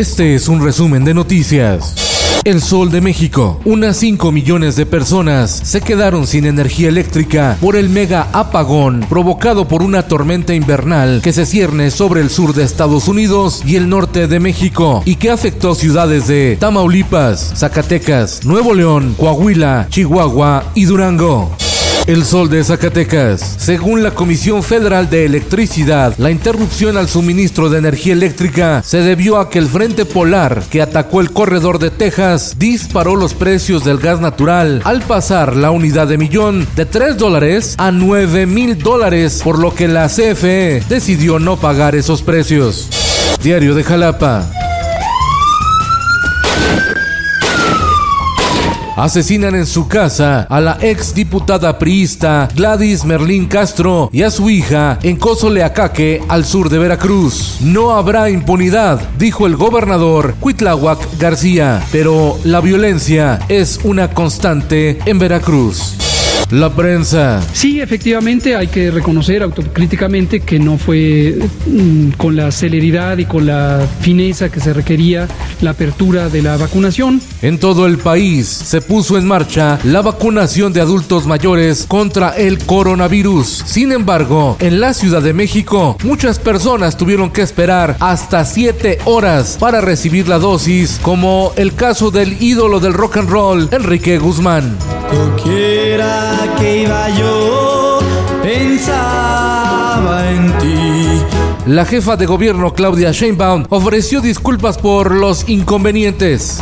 Este es un resumen de noticias. El Sol de México. Unas 5 millones de personas se quedaron sin energía eléctrica por el mega apagón provocado por una tormenta invernal que se cierne sobre el sur de Estados Unidos y el norte de México y que afectó ciudades de Tamaulipas, Zacatecas, Nuevo León, Coahuila, Chihuahua y Durango. El sol de Zacatecas. Según la Comisión Federal de Electricidad, la interrupción al suministro de energía eléctrica se debió a que el frente polar que atacó el corredor de Texas disparó los precios del gas natural al pasar la unidad de millón de 3 dólares a 9 mil dólares, por lo que la CFE decidió no pagar esos precios. Diario de Jalapa. Asesinan en su casa a la ex diputada priista Gladys Merlín Castro y a su hija en Cozoleacaque, al sur de Veracruz. No habrá impunidad, dijo el gobernador Cuitláhuac García, pero la violencia es una constante en Veracruz. La prensa. Sí, efectivamente hay que reconocer autocríticamente que no fue mm, con la celeridad y con la fineza que se requería la apertura de la vacunación. En todo el país se puso en marcha la vacunación de adultos mayores contra el coronavirus. Sin embargo, en la Ciudad de México, muchas personas tuvieron que esperar hasta 7 horas para recibir la dosis, como el caso del ídolo del rock and roll, Enrique Guzmán que iba yo, pensaba en ti. La jefa de gobierno Claudia Sheinbaum ofreció disculpas por los inconvenientes.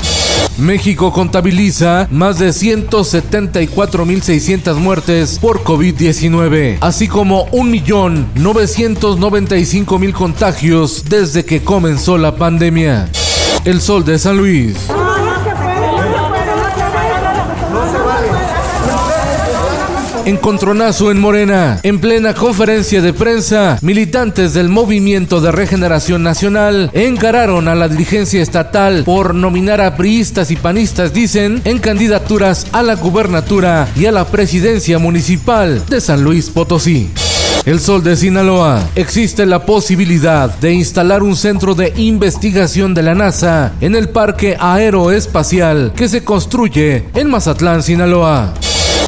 México contabiliza más de 174.600 muertes por COVID-19, así como 1.995.000 contagios desde que comenzó la pandemia. El Sol de San Luis. Encontronazo en Morena. En plena conferencia de prensa, militantes del Movimiento de Regeneración Nacional encararon a la dirigencia estatal por nominar a priistas y panistas, dicen, en candidaturas a la gubernatura y a la presidencia municipal de San Luis Potosí. El Sol de Sinaloa. Existe la posibilidad de instalar un centro de investigación de la NASA en el Parque Aeroespacial que se construye en Mazatlán, Sinaloa.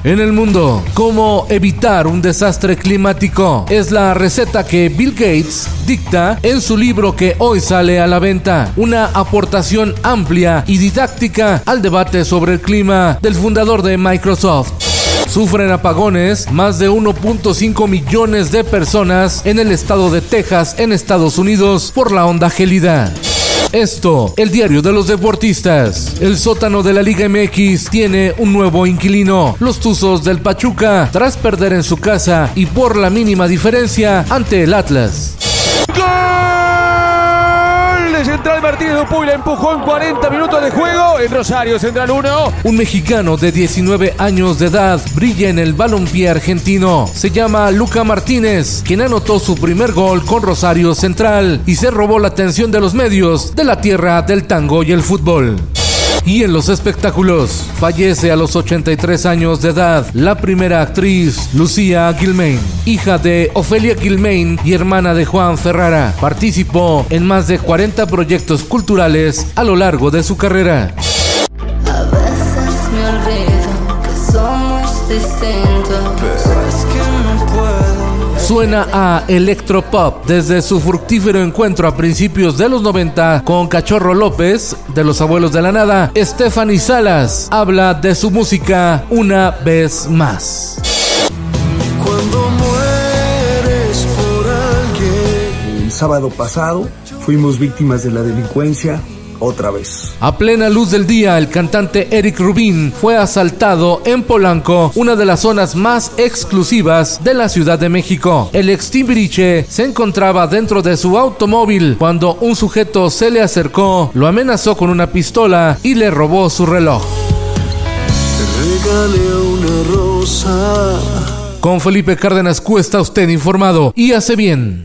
En el mundo, ¿cómo evitar un desastre climático? Es la receta que Bill Gates dicta en su libro que hoy sale a la venta. Una aportación amplia y didáctica al debate sobre el clima del fundador de Microsoft. Sufren apagones más de 1.5 millones de personas en el estado de Texas, en Estados Unidos, por la onda gélida. Esto, el diario de los deportistas. El sótano de la Liga MX tiene un nuevo inquilino. Los Tuzos del Pachuca, tras perder en su casa y por la mínima diferencia ante el Atlas. Central Martínez de empujó en 40 minutos de juego en Rosario Central 1. Un mexicano de 19 años de edad brilla en el balompié argentino. Se llama Luca Martínez, quien anotó su primer gol con Rosario Central y se robó la atención de los medios de la tierra del tango y el fútbol. Y en los espectáculos, fallece a los 83 años de edad la primera actriz, Lucía Gilmain, hija de Ofelia Gilmain y hermana de Juan Ferrara. Participó en más de 40 proyectos culturales a lo largo de su carrera. A veces me olvido que somos distintos suena a electropop desde su fructífero encuentro a principios de los 90 con Cachorro López de Los Abuelos de la Nada. Stephanie Salas habla de su música una vez más. Cuando mueres por alguien. El sábado pasado fuimos víctimas de la delincuencia otra vez. A plena luz del día, el cantante Eric Rubin fue asaltado en Polanco, una de las zonas más exclusivas de la Ciudad de México. El ex Timbiriche se encontraba dentro de su automóvil cuando un sujeto se le acercó, lo amenazó con una pistola y le robó su reloj. Te regalé una rosa. Con Felipe Cárdenas Q está usted informado y hace bien.